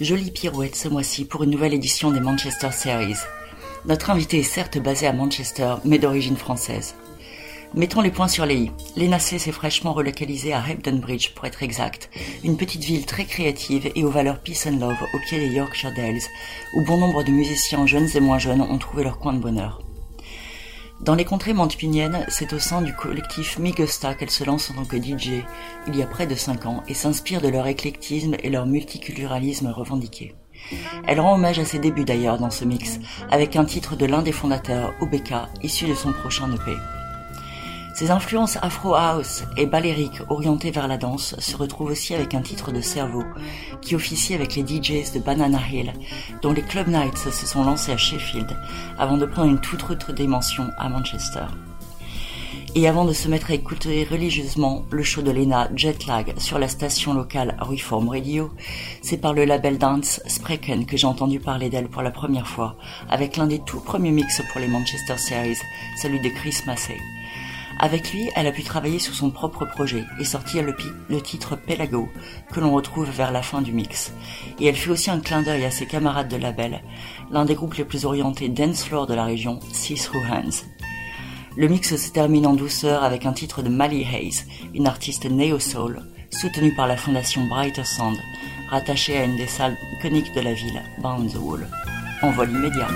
Jolie pirouette ce mois-ci pour une nouvelle édition des Manchester Series. Notre invité est certes basé à Manchester, mais d'origine française. Mettons les points sur les i. L'ENAC s'est fraîchement relocalisé à Hebden Bridge, pour être exact, une petite ville très créative et aux valeurs peace and love au pied des Yorkshire Dales, où bon nombre de musiciens jeunes et moins jeunes ont trouvé leur coin de bonheur. Dans les contrées montpigniennes, c'est au sein du collectif Migusta qu'elle se lance en tant que DJ, il y a près de 5 ans, et s'inspire de leur éclectisme et leur multiculturalisme revendiqué. Elle rend hommage à ses débuts d'ailleurs dans ce mix, avec un titre de l'un des fondateurs, Obeka, issu de son prochain EP. Ses influences afro house et balériques orientées vers la danse se retrouvent aussi avec un titre de cerveau qui officie avec les DJs de Banana Hill, dont les Club Nights se sont lancés à Sheffield avant de prendre une toute autre dimension à Manchester. Et avant de se mettre à écouter religieusement le show de Lena Jetlag sur la station locale Reform Radio, c'est par le label dance Spreken que j'ai entendu parler d'elle pour la première fois, avec l'un des tout premiers mix pour les Manchester Series, celui de Chris Massey. Avec lui, elle a pu travailler sur son propre projet et sortir le, le titre Pelago, que l'on retrouve vers la fin du mix. Et elle fait aussi un clin d'œil à ses camarades de label, l'un des groupes les plus orientés dance floor de la région, See Through Hands. Le mix se termine en douceur avec un titre de Mally Hayes, une artiste neo-soul, soutenue par la fondation Brighter Sound, rattachée à une des salles iconiques de la ville, Bound the Wall. En vol immédiat.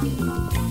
Quem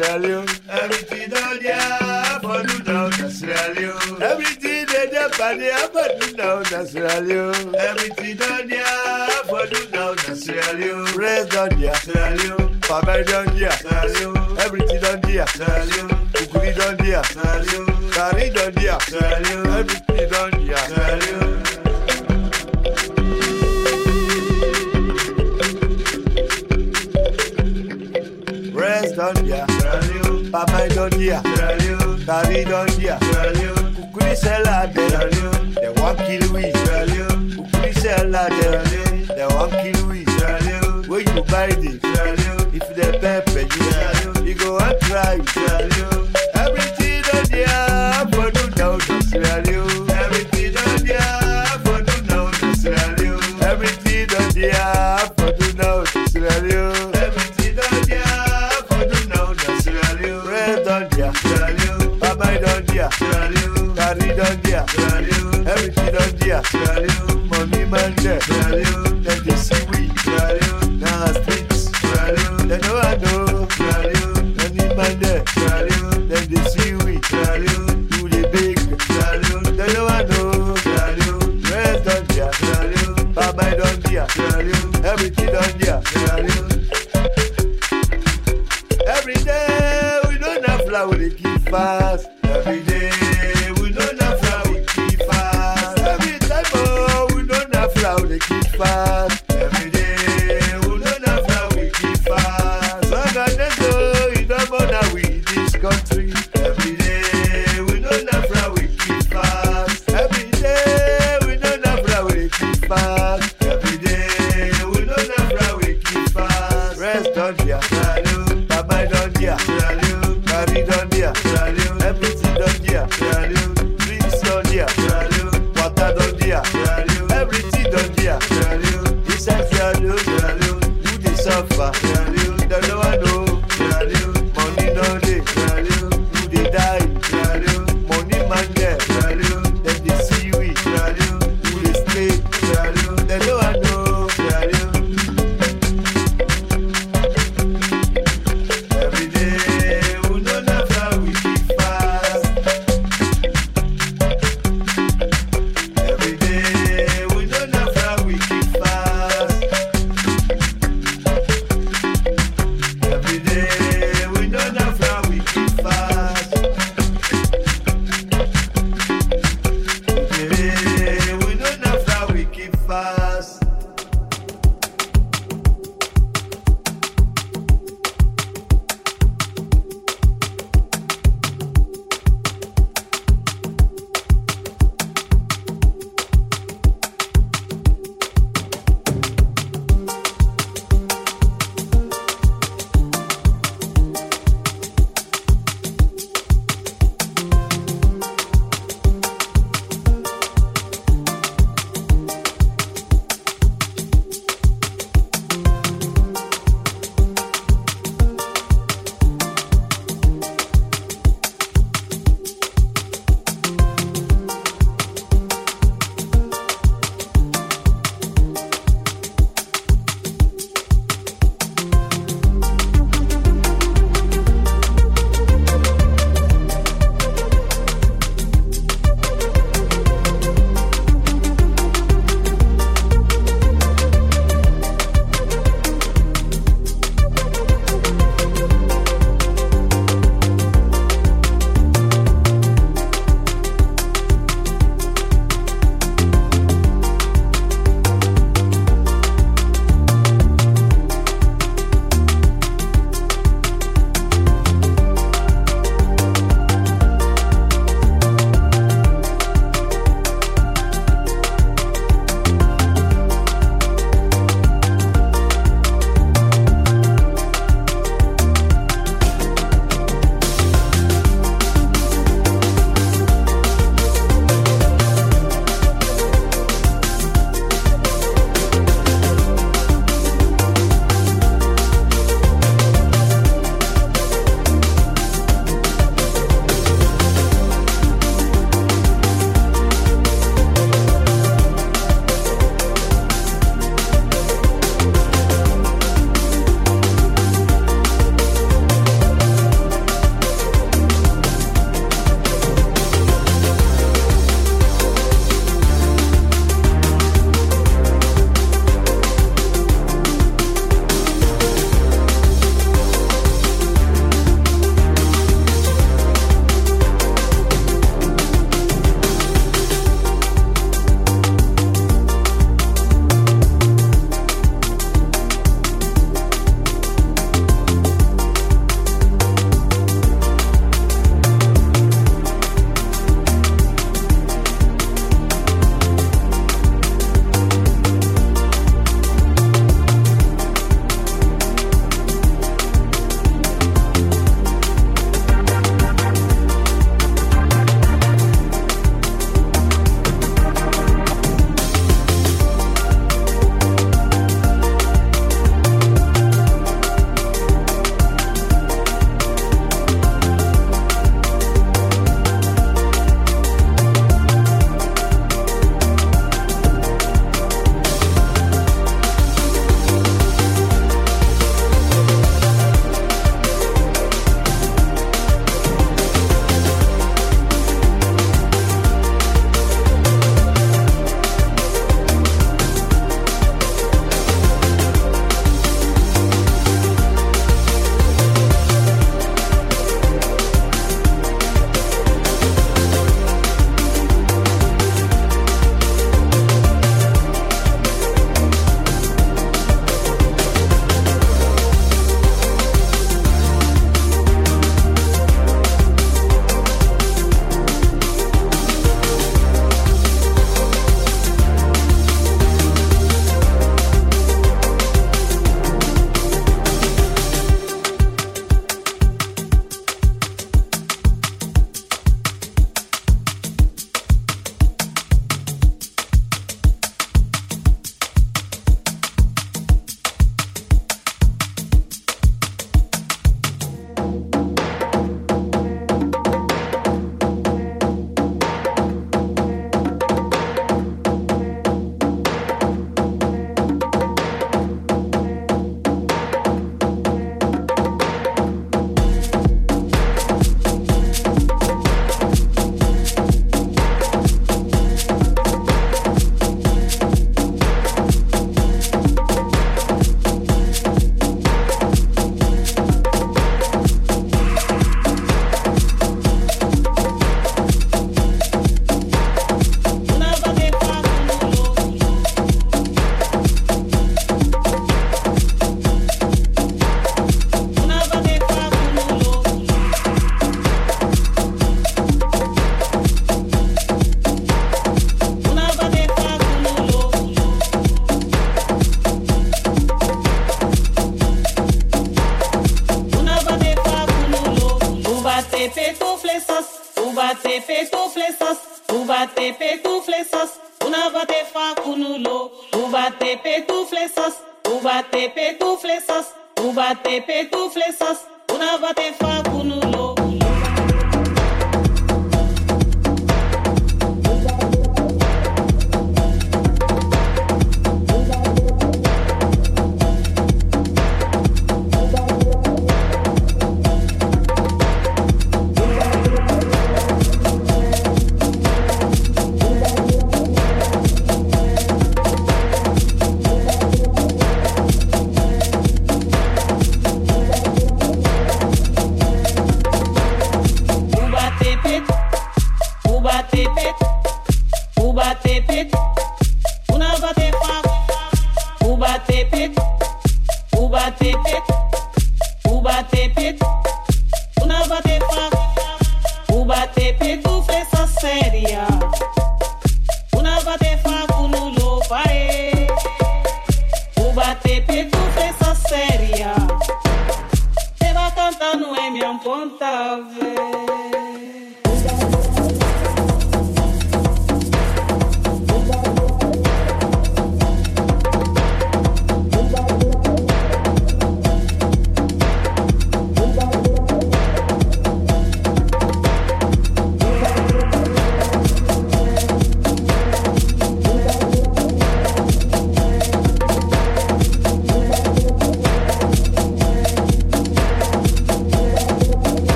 down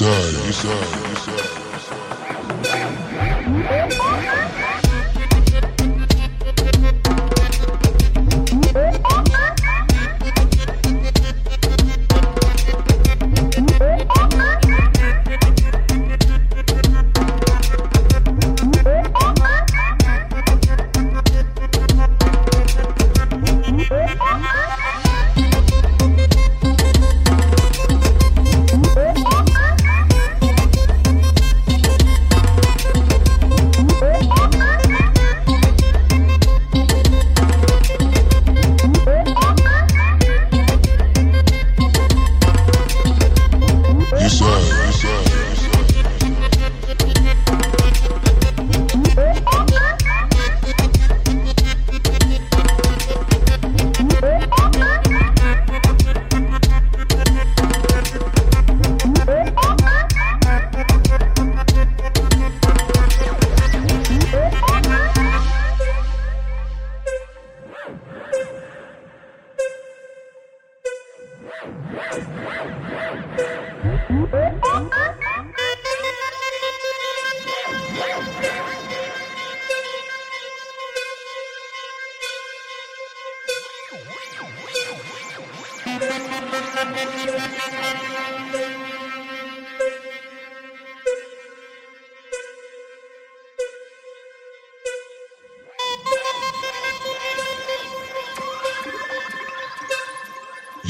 Yes, I. Yes,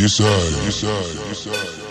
Yes, I, yes, I, yes, I,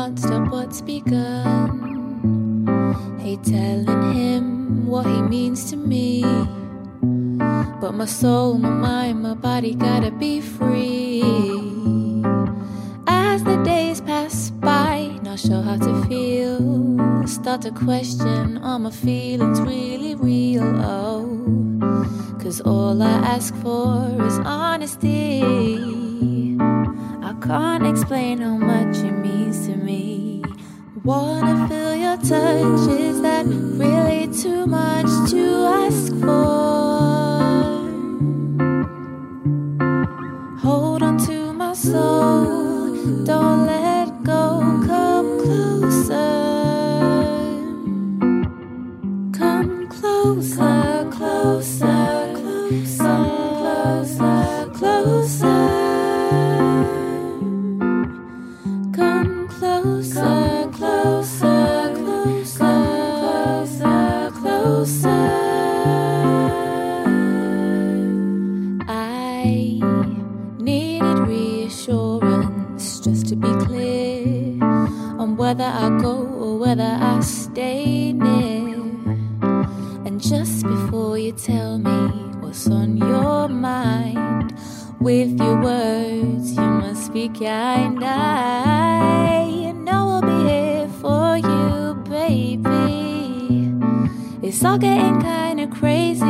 can't stop what's begun. Hate telling him what he means to me. But my soul, my mind, my body gotta be free. As the days pass by, not sure how to feel. Start to question are my feelings really real? Oh, cause all I ask for is honesty. I can't explain how much it means to me. Wanna feel your touch, is that really too much to ask for? Hold on to my soul, don't let go, come closer. Come closer, closer, closer, closer, closer. Closer, tell me what's on your mind, with your words you must be kind. I know I'll be here for you, baby. It's all getting kinda crazy,